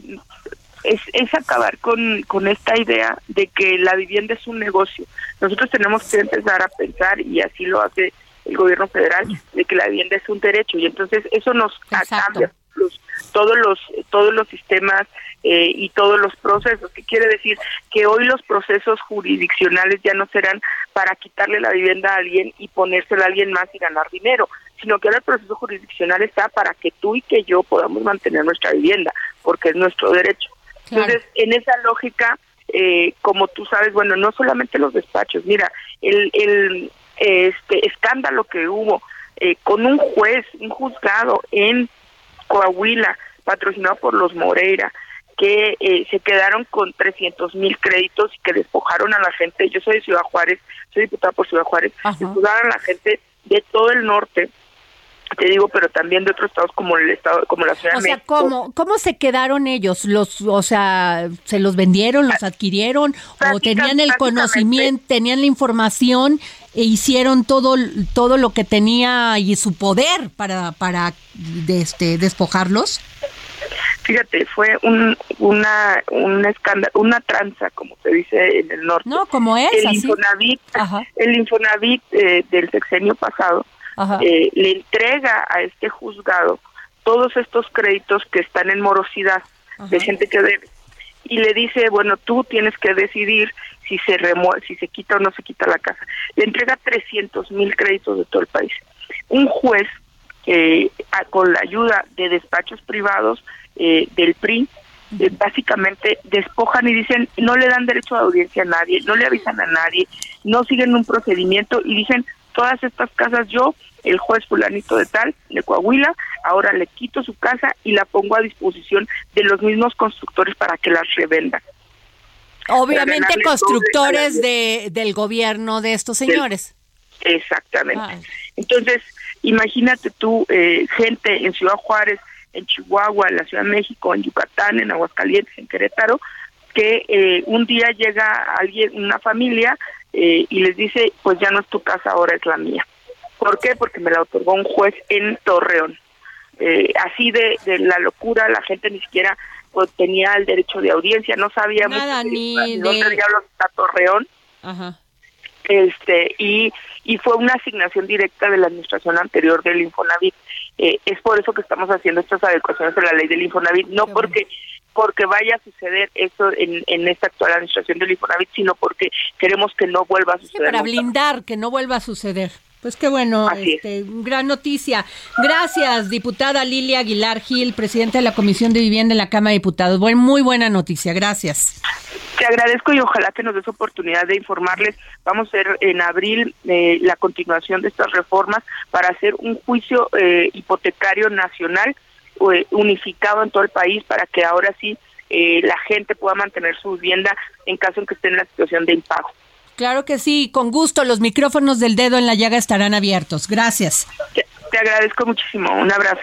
S9: es, es acabar con, con esta idea de que la vivienda es un negocio. Nosotros tenemos que empezar a pensar, y así lo hace el gobierno federal, de que la vivienda es un derecho, y entonces eso nos cambia los todos los todos los sistemas eh, y todos los procesos. ¿Qué quiere decir? Que hoy los procesos jurisdiccionales ya no serán para quitarle la vivienda a alguien y ponérsela a alguien más y ganar dinero, sino que ahora el proceso jurisdiccional está para que tú y que yo podamos mantener nuestra vivienda, porque es nuestro derecho. Entonces, en esa lógica, eh, como tú sabes, bueno, no solamente los despachos, mira, el, el este escándalo que hubo eh, con un juez, un juzgado en Coahuila, patrocinado por los Moreira, que eh, se quedaron con 300 mil créditos y que despojaron a la gente. Yo soy de Ciudad Juárez, soy diputada por Ciudad Juárez, despojaron a la gente de todo el norte te digo, pero también de otros estados como el estado, como la Ciudad
S2: o
S9: de
S2: sea,
S9: México.
S2: ¿cómo, ¿cómo se quedaron ellos? Los, o sea, ¿se los vendieron, los adquirieron o tenían el conocimiento, tenían la información e hicieron todo, todo lo que tenía y su poder para, para de este, despojarlos?
S9: Fíjate, fue un, una, un escándalo, una tranza, como se dice en el norte.
S2: No, como es,
S9: El
S2: así.
S9: Infonavit, el Infonavit eh, del sexenio pasado eh, le entrega a este juzgado todos estos créditos que están en morosidad de gente que debe. Y le dice bueno tú tienes que decidir si se remo si se quita o no se quita la casa le entrega 300 mil créditos de todo el país. Un juez eh, a- con la ayuda de despachos privados eh, del PRI eh, básicamente despojan y dicen no le dan derecho a audiencia a nadie no le avisan a nadie no siguen un procedimiento y dicen todas estas casas yo, el juez fulanito de tal, de Coahuila, ahora le quito su casa y la pongo a disposición de los mismos constructores para que las revendan.
S2: Obviamente constructores de, del gobierno de estos señores.
S9: Exactamente. Entonces, imagínate tú, eh, gente en Ciudad Juárez, en Chihuahua, en la Ciudad de México, en Yucatán, en Aguascalientes, en Querétaro, que eh, un día llega alguien, una familia, eh, y les dice, pues ya no es tu casa, ahora es la mía. ¿Por qué? Porque me la otorgó un juez en Torreón. Eh, así de, de la locura, la gente ni siquiera pues, tenía el derecho de audiencia, no sabíamos
S2: Nada,
S9: de-
S2: ni
S9: dónde
S2: de-
S9: diablos está Torreón
S2: Ajá.
S9: este y y fue una asignación directa de la administración anterior del Infonavit Eh, es por eso que estamos haciendo estas adecuaciones a la ley del Infonavit no porque porque vaya a suceder eso en, en esta actual administración del Infonavit sino porque queremos que no vuelva a suceder
S2: Para
S9: nunca.
S2: blindar que no vuelva a suceder. Pues qué bueno, este, gran noticia. Gracias, diputada Lilia Aguilar Gil, presidenta de la Comisión de Vivienda en la Cámara de Diputados. Buen, muy buena noticia, gracias.
S9: Te agradezco y ojalá que nos des oportunidad de informarles. Vamos a hacer en abril eh, la continuación de estas reformas para hacer un juicio eh, hipotecario nacional unificado en todo el país para que ahora sí eh, la gente pueda mantener su vivienda en caso en que esté en la situación de impago.
S2: Claro que sí, con gusto, los micrófonos del dedo en la llaga estarán abiertos. Gracias.
S9: Te, te agradezco muchísimo. Un abrazo.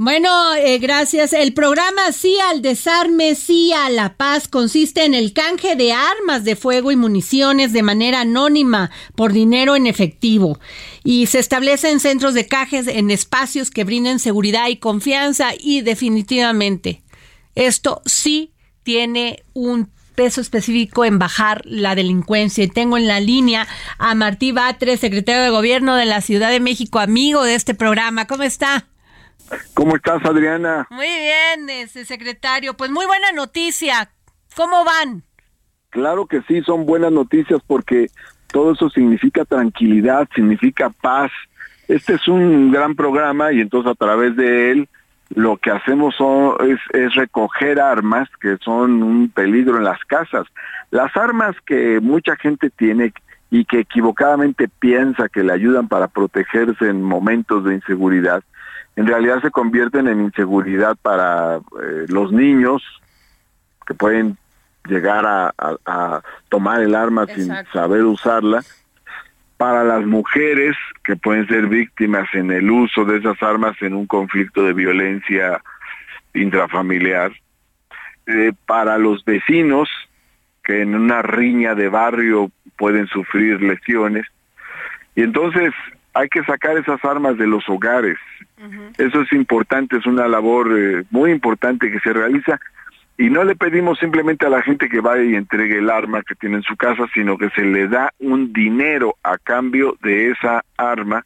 S2: Bueno, eh, gracias. El programa Sí al Desarme, Sí a la Paz consiste en el canje de armas de fuego y municiones de manera anónima por dinero en efectivo y se establecen centros de cajes en espacios que brinden seguridad y confianza y definitivamente esto sí tiene un peso específico en bajar la delincuencia. Y tengo en la línea a Martí Batres, secretario de Gobierno de la Ciudad de México, amigo de este programa. ¿Cómo está?
S10: ¿Cómo estás, Adriana?
S2: Muy bien, este secretario. Pues muy buena noticia. ¿Cómo van?
S10: Claro que sí, son buenas noticias porque todo eso significa tranquilidad, significa paz. Este es un gran programa y entonces a través de él lo que hacemos son, es, es recoger armas que son un peligro en las casas. Las armas que mucha gente tiene y que equivocadamente piensa que le ayudan para protegerse en momentos de inseguridad, en realidad se convierten en inseguridad para eh, los niños que pueden llegar a, a- a tomar el arma sin saber usarla, para las mujeres que pueden ser víctimas en el uso de esas armas en un conflicto de violencia intrafamiliar, eh, para los vecinos que en una riña de barrio pueden sufrir lesiones, y entonces hay que sacar esas armas de los hogares. Eso es importante, es una labor eh, muy importante que se realiza y no le pedimos simplemente a la gente que vaya y entregue el arma que tiene en su casa, sino que se le da un dinero a cambio de esa arma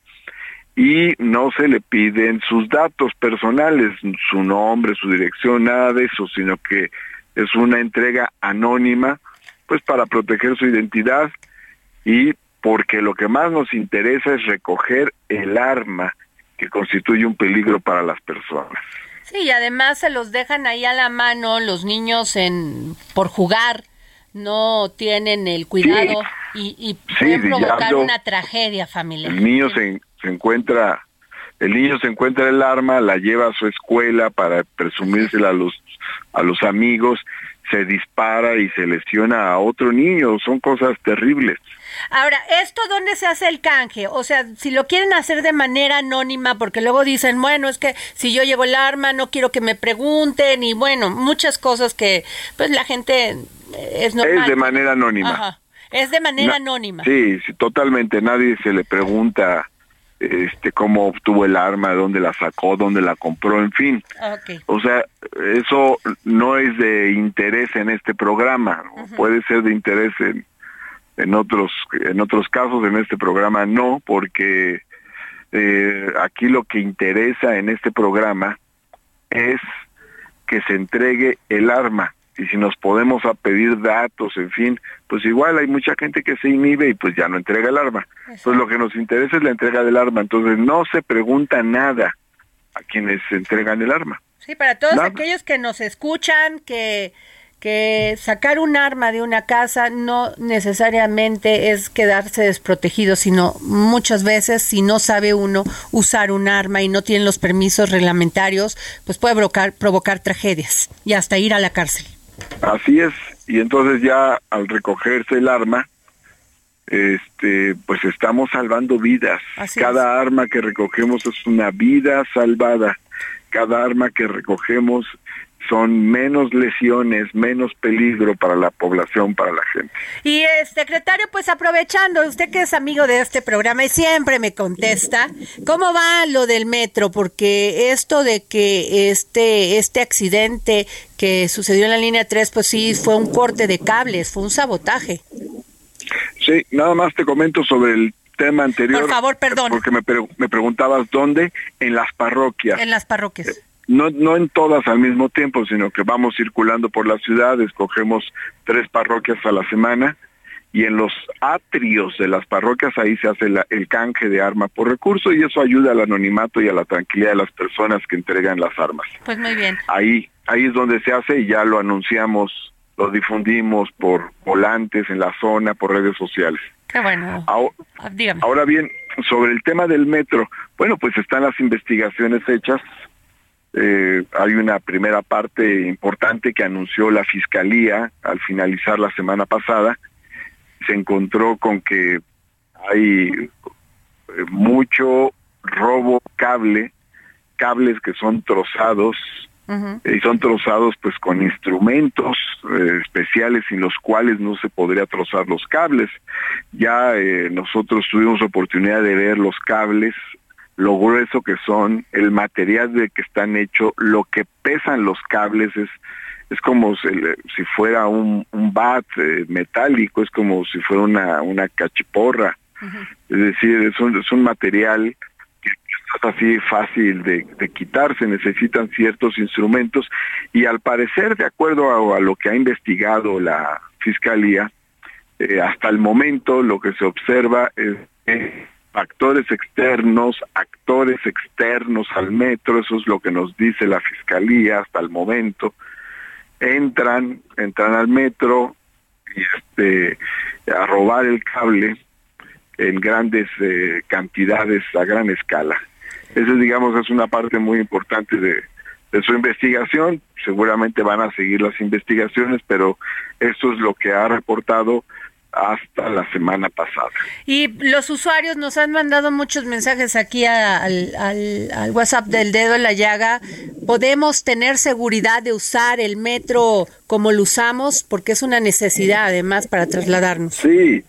S10: y no se le piden sus datos personales, su nombre, su dirección, nada de eso, sino que es una entrega anónima, pues para proteger su identidad y porque lo que más nos interesa es recoger el arma que constituye un peligro para las personas.
S2: Sí, y además se los dejan ahí a la mano los niños en por jugar, no tienen el cuidado y, y pueden provocar una tragedia familiar.
S10: El niño se, se encuentra el niño se encuentra el arma, la lleva a su escuela para presumírsela a los a los amigos, se dispara y se lesiona a otro niño, son cosas terribles.
S2: Ahora, ¿esto dónde se hace el canje? O sea, si lo quieren hacer de manera anónima, porque luego dicen, bueno, es que si yo llevo el arma, no quiero que me pregunten, y bueno, muchas cosas que, pues la gente eh, es normal.
S10: Es de manera anónima. Ajá.
S2: Es de manera anónima.
S10: Sí, sí, totalmente. Nadie se le pregunta este cómo obtuvo el arma, dónde la sacó, dónde la compró, en fin. O sea, eso no es de interés en este programa, puede ser de interés en, en otros en otros casos en este programa no porque eh, aquí lo que interesa en este programa es que se entregue el arma y si nos podemos a pedir datos, en fin, pues igual hay mucha gente que se inhibe y pues ya no entrega el arma. Pues lo que nos interesa es la entrega del arma, entonces no se pregunta nada a quienes entregan el arma.
S2: Sí, para todos aquellos que nos escuchan, que que sacar un arma de una casa no necesariamente es quedarse desprotegido, sino muchas veces si no sabe uno usar un arma y no tiene los permisos reglamentarios, pues puede provocar, provocar tragedias y hasta ir a la cárcel.
S10: Así es, y entonces ya al recogerse el arma, este, pues estamos salvando vidas. Cada arma que recogemos es una vida salvada. Cada arma que recogemos son menos lesiones, menos peligro para la población, para la gente.
S2: Y eh, secretario, pues aprovechando, usted que es amigo de este programa y siempre me contesta, ¿cómo va lo del metro? Porque esto de que este este accidente que sucedió en la línea 3, pues sí fue un corte de cables, fue un sabotaje.
S10: Sí, nada más te comento sobre el tema anterior.
S2: Por favor, perdón.
S10: Porque me, me preguntabas dónde, en las parroquias.
S2: En las parroquias. Eh,
S10: no, no en todas al mismo tiempo, sino que vamos circulando por la ciudad, escogemos tres parroquias a la semana y en los atrios de las parroquias ahí se hace el canje de arma por recurso y eso ayuda al anonimato y a la tranquilidad de las personas que entregan las armas.
S2: Pues muy bien.
S10: Ahí, ahí es donde se hace y ya lo anunciamos, lo difundimos por volantes en la zona, por redes sociales.
S2: Qué bueno.
S10: Ahora, ahora bien, sobre el tema del metro, bueno, pues están las investigaciones hechas, eh, hay una primera parte importante que anunció la Fiscalía al finalizar la semana pasada. Se encontró con que hay eh, mucho robo cable, cables que son trozados, y son trozados pues con instrumentos eh, especiales sin los cuales no se podría trozar los cables. Ya nosotros tuvimos oportunidad de ver los cables lo grueso que son, el material de que están hechos, lo que pesan los cables es es como si, fuera un, un bat eh, metálico, es como si fuera una, una cachiporra. Es decir, es un, es un material que es así fácil de, de, quitarse, necesitan ciertos instrumentos y al parecer, de acuerdo a, lo que ha investigado la Fiscalía, eh, hasta el momento lo que se observa es que actores externos, actores externos al metro, eso es lo que nos dice la fiscalía hasta el momento, entran, entran al metro y este a robar el cable en grandes eh, cantidades a gran escala. Eso digamos es una parte muy importante de su investigación, seguramente van a seguir las investigaciones, pero eso es lo que ha reportado hasta la semana pasada.
S2: Y los usuarios nos han mandado muchos mensajes aquí al, al, WhatsApp del dedo en la llaga. ¿Podemos tener seguridad de usar el metro como lo usamos? Porque es una necesidad además para trasladarnos.
S10: Sí,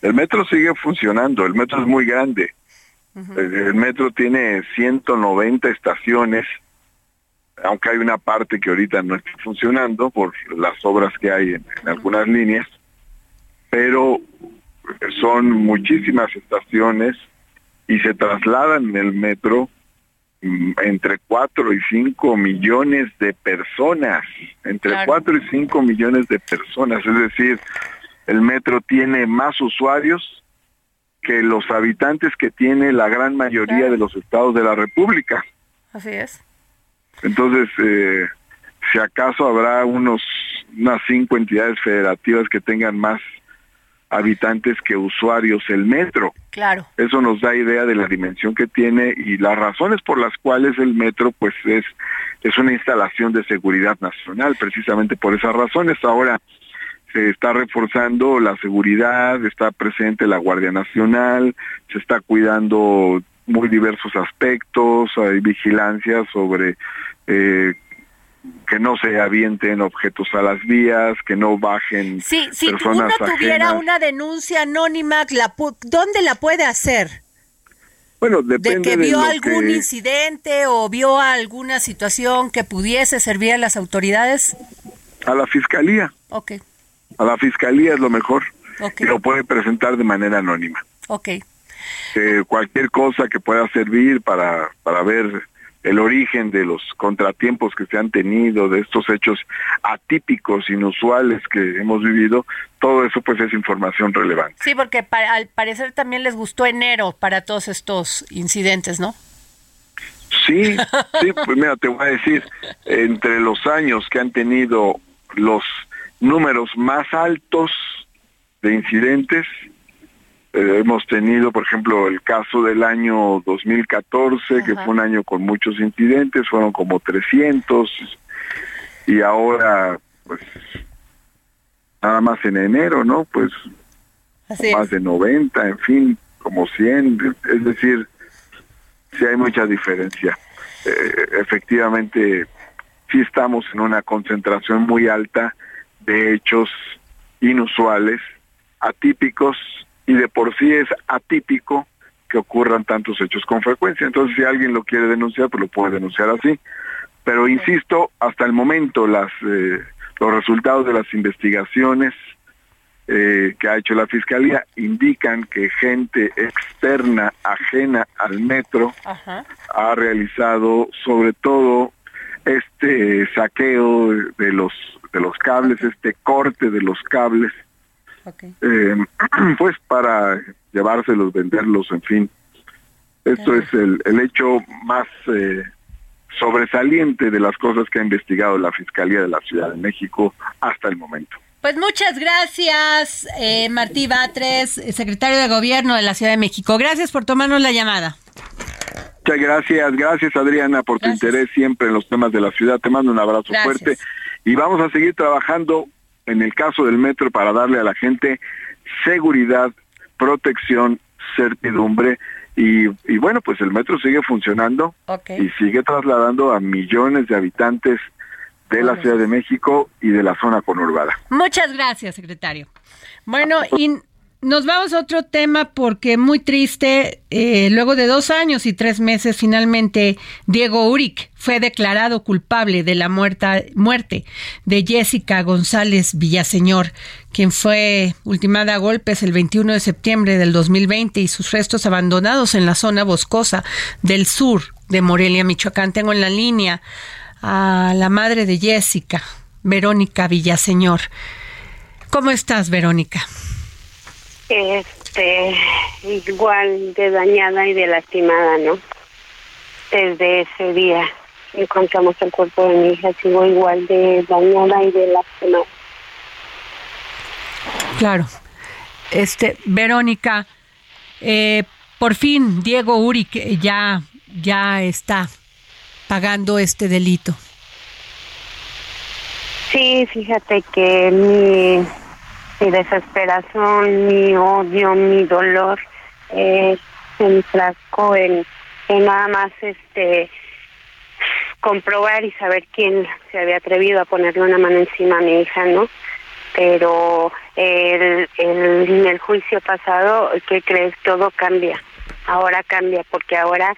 S10: el metro sigue funcionando, el metro es muy grande. el, metro tiene 190 estaciones, aunque hay una parte que ahorita no está funcionando por las obras que hay en algunas líneas pero son muchísimas estaciones y se trasladan en el metro mm, entre 4 y 5 millones de personas, entre 4 y 5 millones de personas, es decir, el metro tiene más usuarios que los habitantes que tiene la gran mayoría de los estados de la República.
S2: Así es.
S10: Entonces, eh, si acaso habrá unos unas cinco entidades federativas que tengan más habitantes que usuarios el metro.
S2: Claro.
S10: Eso nos da idea de la dimensión que tiene y las razones por las cuales el metro pues es es una instalación de seguridad nacional, precisamente por esas razones. Ahora se está reforzando la seguridad, está presente la Guardia Nacional, se está cuidando muy diversos aspectos, hay vigilancia sobre eh, que no se avienten objetos a las vías, que no bajen
S2: Sí, si
S10: personas
S2: uno tuviera
S10: ajenas.
S2: una denuncia anónima, la pu- ¿dónde la puede hacer?
S10: Bueno,
S2: ¿De
S10: depende
S2: que
S10: de
S2: vio
S10: lo
S2: algún
S10: que-
S2: incidente o vio alguna situación que pudiese servir a las autoridades?
S10: a la fiscalía.
S2: Ok,
S10: A la fiscalía es lo mejor.
S2: ok,
S10: Y lo puede presentar de manera anónima.
S2: ok.
S10: Eh, cualquier cosa que pueda servir para, para ver el origen de los contratiempos que se han tenido, de estos hechos atípicos, inusuales que hemos vivido, todo eso pues es información relevante.
S2: Sí, porque pa- al parecer también les gustó enero para todos estos incidentes, ¿no?
S10: Sí, sí, pues mira, te voy a decir, entre los años que han tenido los números más altos de incidentes, eh, hemos tenido, por ejemplo, el caso del año 2014, que fue un año con muchos incidentes, fueron como 300, y ahora, pues, nada más en enero, ¿no? Pues
S2: Así
S10: más de 90, en fin, como 100, es decir, sí hay mucha diferencia. Eh, efectivamente, sí estamos en una concentración muy alta de hechos inusuales, atípicos, y de por sí es atípico que ocurran tantos hechos con frecuencia. Entonces, si alguien lo quiere denunciar, pues lo puede denunciar así. Pero insisto, hasta el momento las eh, los resultados de las investigaciones eh, que ha hecho la fiscalía indican que gente externa, ajena al metro,
S2: Ajá.
S10: ha realizado sobre todo este saqueo de los de los cables, este corte de los cables, eh, pues para llevárselos, venderlos, en fin. Esto es el, el hecho más eh, sobresaliente de las cosas que ha investigado la Fiscalía de la Ciudad de México hasta el momento.
S2: Pues muchas gracias, eh, Martí Batres, secretario de Gobierno de la Ciudad de México. Gracias por tomarnos la llamada.
S10: Muchas gracias, gracias Adriana por tu interés siempre en los temas de la ciudad. Te mando un abrazo
S2: Gracias.
S10: fuerte y vamos a seguir trabajando en el caso del metro para darle a la gente seguridad, protección, certidumbre y, y bueno, pues el metro sigue funcionando y sigue trasladando a millones de habitantes de la Ciudad de México y de la zona conurbada.
S2: Muchas gracias, secretario. Bueno, y nos vamos a otro tema porque muy triste, eh, luego de dos años y tres meses, finalmente Diego Uric fue declarado culpable de la muerta, muerte de Jessica González Villaseñor, quien fue ultimada a golpes el 21 de septiembre del 2020 y sus restos abandonados en la zona boscosa del sur de Morelia, Michoacán. Tengo en la línea a la madre de Jessica, Verónica Villaseñor. ¿Cómo estás, Verónica?
S11: Este igual de dañada y de lastimada, ¿no? Desde ese día encontramos el cuerpo de mi hija, sigo igual de dañada y de lastimada.
S2: Claro. Este, Verónica, eh, por fin Diego Uric eh, ya, ya está pagando este delito.
S11: Sí, fíjate que mi, mi desesperación, mi odio, mi dolor eh, se enfrascó en, en nada más este comprobar y saber quién se había atrevido a ponerle una mano encima a mi hija, ¿no? Pero el, el, en el juicio pasado, ¿qué crees? Todo cambia. Ahora cambia porque ahora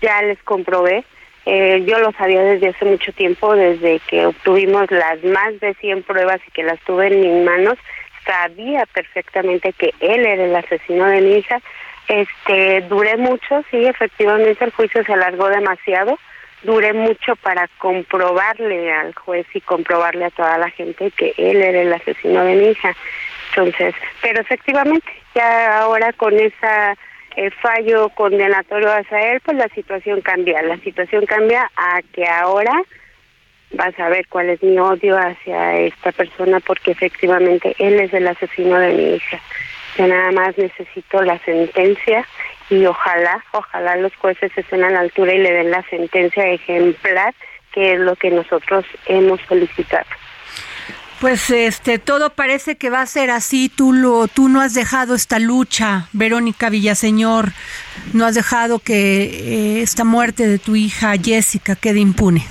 S11: ya les comprobé. Eh, yo lo sabía desde hace mucho tiempo, desde que obtuvimos las más de 100 pruebas y que las tuve en mis manos. Sabía perfectamente que él era el asesino de mi hija, Este, duré mucho, sí, efectivamente el juicio se alargó demasiado. Duré mucho para comprobarle al juez y comprobarle a toda la gente que él era el asesino de mi hija. Entonces, pero efectivamente, ya ahora con esa eh, fallo condenatorio hacia él, pues la situación cambia. La situación cambia a que ahora vas a ver cuál es mi odio hacia esta persona porque efectivamente él es el asesino de mi hija. Yo nada más necesito la sentencia y ojalá, ojalá los jueces estén a la altura y le den la sentencia ejemplar que es lo que nosotros hemos solicitado.
S2: Pues este todo parece que va a ser así. Tú lo, tú no has dejado esta lucha, Verónica Villaseñor. No has dejado que eh, esta muerte de tu hija Jessica quede impune.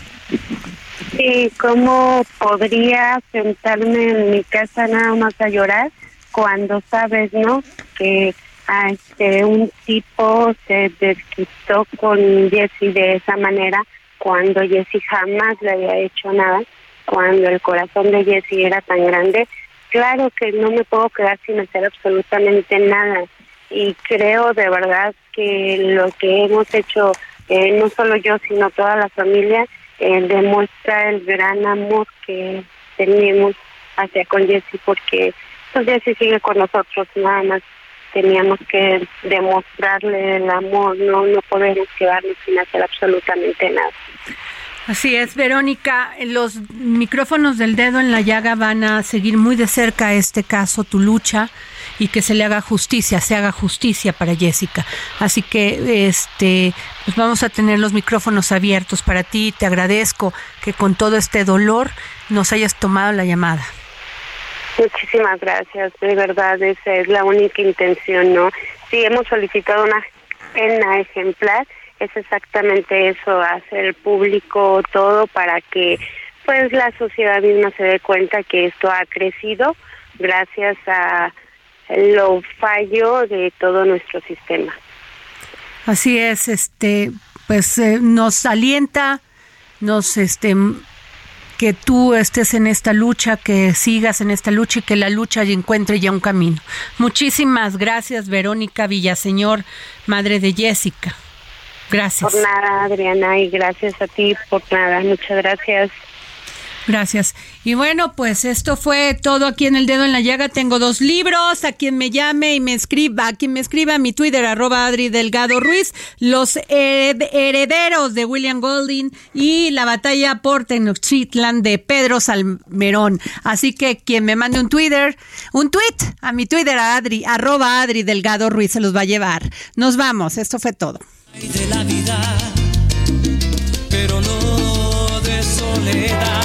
S11: Sí, ¿cómo podría sentarme en mi casa nada más a llorar cuando sabes, no, que a este un tipo se desquitó con Jesse de esa manera cuando Jesse jamás le había hecho nada? cuando el corazón de Jessie era tan grande, claro que no me puedo quedar sin hacer absolutamente nada. Y creo de verdad que lo que hemos hecho, eh, no solo yo, sino toda la familia, eh, demuestra el gran amor que tenemos hacia con Jessie, porque pues Jessie sigue con nosotros, nada más teníamos que demostrarle el amor, no, no podemos quedarnos sin hacer absolutamente nada.
S2: Así es, Verónica, los micrófonos del dedo en la llaga van a seguir muy de cerca este caso, tu lucha y que se le haga justicia, se haga justicia para Jessica. Así que este pues vamos a tener los micrófonos abiertos para ti. Te agradezco que con todo este dolor nos hayas tomado la llamada.
S11: Muchísimas gracias, de verdad, esa es la única intención, ¿no? Sí, hemos solicitado una pena ejemplar es exactamente eso, hacer público todo para que pues la sociedad misma se dé cuenta que esto ha crecido gracias a lo fallo de todo nuestro sistema.
S2: Así es, este pues eh, nos alienta, nos este que tú estés en esta lucha, que sigas en esta lucha y que la lucha encuentre ya un camino. Muchísimas gracias, Verónica Villaseñor, madre de Jessica. Gracias.
S11: Por nada, Adriana, y gracias a ti por nada. Muchas gracias.
S2: Gracias. Y bueno, pues esto fue todo aquí en el dedo en la llaga. Tengo dos libros. A quien me llame y me escriba, a quien me escriba mi Twitter, arroba Adri Delgado Ruiz, Los Herederos de William Golding y La Batalla por Tenochtitlan de Pedro Salmerón. Así que quien me mande un Twitter, un tweet a mi Twitter, a Adri, arroba Adri Delgado Ruiz, se los va a llevar. Nos vamos. Esto fue todo
S1: de la vida, pero no de soledad.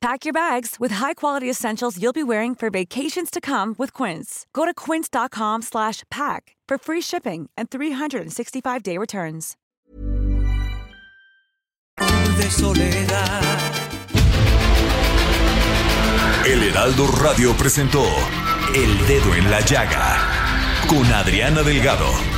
S12: Pack your bags with high-quality essentials you'll be wearing for vacations to come with Quince. Go to quince.com slash pack for free shipping and 365-day returns.
S13: El Heraldo Radio presentó El Dedo en la Llaga con Adriana Delgado.